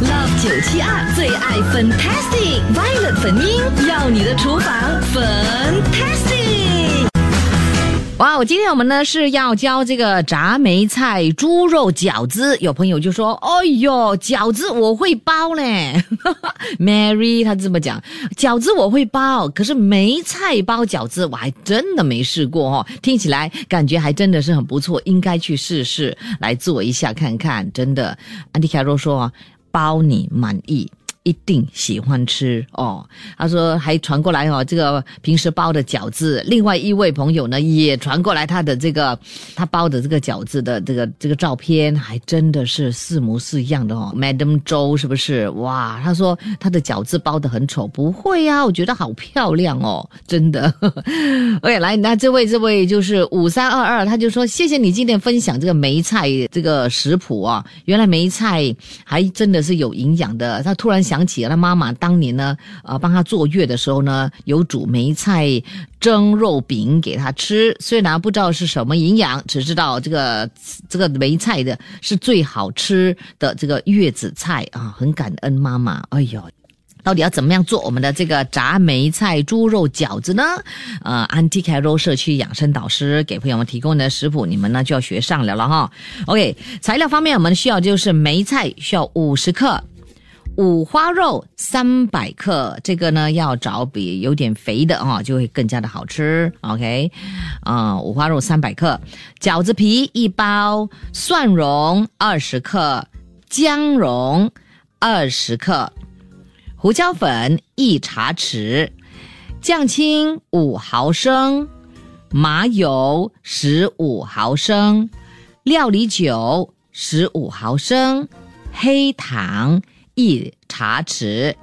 Love 九七二最爱 Fantastic Violet 粉音，要你的厨房 Fantastic。哇，我今天我们呢是要教这个炸梅菜猪肉饺子。有朋友就说：“哎呦，饺子我会包嘞。”Mary 他这么讲，饺子我会包，可是梅菜包饺子我还真的没试过哦。听起来感觉还真的是很不错，应该去试试来做一下看看。真的，安迪卡罗说包你满意。一定喜欢吃哦。他说还传过来哦，这个平时包的饺子。另外一位朋友呢也传过来他的这个他包的这个饺子的这个这个照片，还真的是四模四样的哦。Madam 周是不是？哇，他说他的饺子包的很丑，不会呀，我觉得好漂亮哦，真的。OK，来，那这位这位就是五三二二，他就说谢谢你今天分享这个梅菜这个食谱啊，原来梅菜还真的是有营养的。他突然想。想起他妈妈当年呢，呃，帮他坐月的时候呢，有煮梅菜蒸肉饼给他吃。虽然不知道是什么营养，只知道这个这个梅菜的是最好吃的这个月子菜啊，很感恩妈妈。哎呦，到底要怎么样做我们的这个炸梅菜猪肉饺子呢？呃，Anti Carol 社区养生导师给朋友们提供的食谱，你们呢就要学上了了哈。OK，材料方面我们需要就是梅菜需要五十克。五花肉三百克，这个呢要找比有点肥的啊，就会更加的好吃。OK，啊，五花肉三百克，饺子皮一包，蒜蓉二十克，姜蓉二十克，胡椒粉一茶匙，酱青五毫升，麻油十五毫升，料理酒十五毫升，黑糖。一茶匙，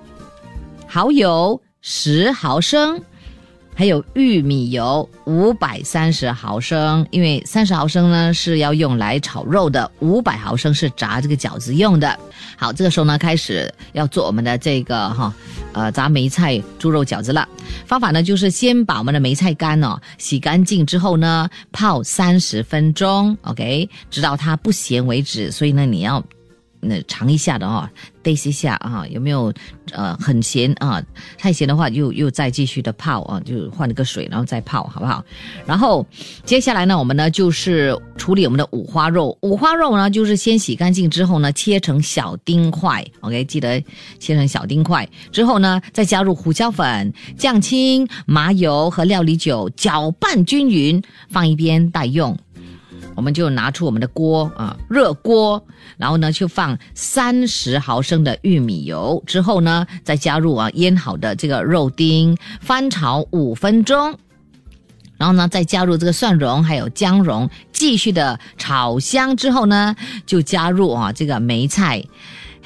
蚝油十毫升，还有玉米油五百三十毫升。因为三十毫升呢是要用来炒肉的，五百毫升是炸这个饺子用的。好，这个时候呢开始要做我们的这个哈呃炸梅菜猪肉饺子了。方法呢就是先把我们的梅菜干哦洗干净之后呢泡三十分钟，OK，直到它不咸为止。所以呢你要。那尝一下的哦，taste 一下啊，有没有呃很咸啊？太咸的话，又又再继续的泡啊，就换了个水，然后再泡，好不好？然后接下来呢，我们呢就是处理我们的五花肉。五花肉呢，就是先洗干净之后呢，切成小丁块，OK，记得切成小丁块。之后呢，再加入胡椒粉、酱青、麻油和料理酒，搅拌均匀，放一边待用。我们就拿出我们的锅啊，热锅，然后呢就放三十毫升的玉米油，之后呢再加入啊腌好的这个肉丁，翻炒五分钟，然后呢再加入这个蒜蓉还有姜蓉，继续的炒香之后呢就加入啊这个梅菜。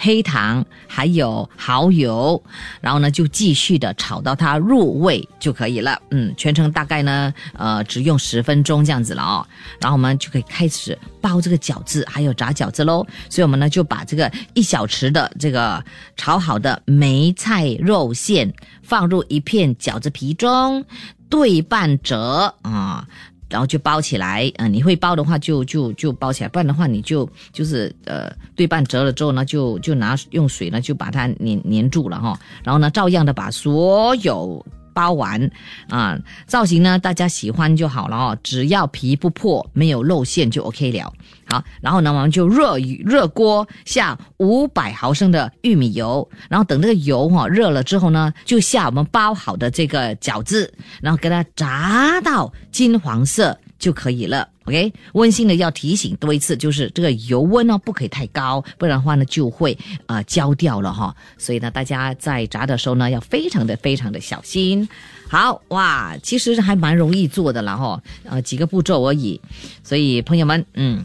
黑糖还有蚝油，然后呢就继续的炒到它入味就可以了。嗯，全程大概呢呃只用十分钟这样子了哦。然后我们就可以开始包这个饺子，还有炸饺子喽。所以我们呢就把这个一小匙的这个炒好的梅菜肉馅放入一片饺子皮中，对半折啊。然后就包起来，嗯，你会包的话就就就包起来，不然的话你就就是呃对半折了之后呢，就就拿用水呢就把它粘粘住了哈，然后呢照样的把所有。包完。啊，造型呢大家喜欢就好了哦，只要皮不破，没有露馅就 OK 了。好，然后呢我们就热热锅下五百毫升的玉米油，然后等这个油哈热了之后呢，就下我们包好的这个饺子，然后给它炸到金黄色。就可以了。OK，温馨的要提醒多一次，就是这个油温呢不可以太高，不然的话呢就会呃焦掉了哈。所以呢，大家在炸的时候呢要非常的非常的小心。好哇，其实还蛮容易做的了哈，呃几个步骤而已。所以朋友们，嗯，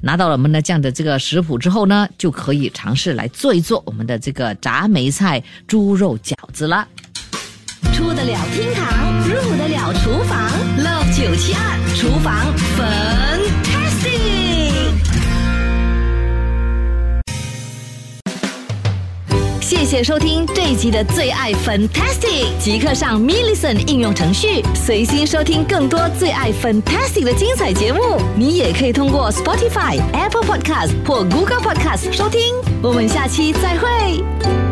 拿到了我们的这样的这个食谱之后呢，就可以尝试来做一做我们的这个炸梅菜猪肉饺子了。出得了厅堂，入得了厨房，Love 九七二厨房 Fantastic。谢谢收听这一集的最爱 Fantastic，即刻上 m i l l i c e n t 应用程序，随心收听更多最爱 Fantastic 的精彩节目。你也可以通过 Spotify、Apple Podcast 或 Google Podcast 收听。我们下期再会。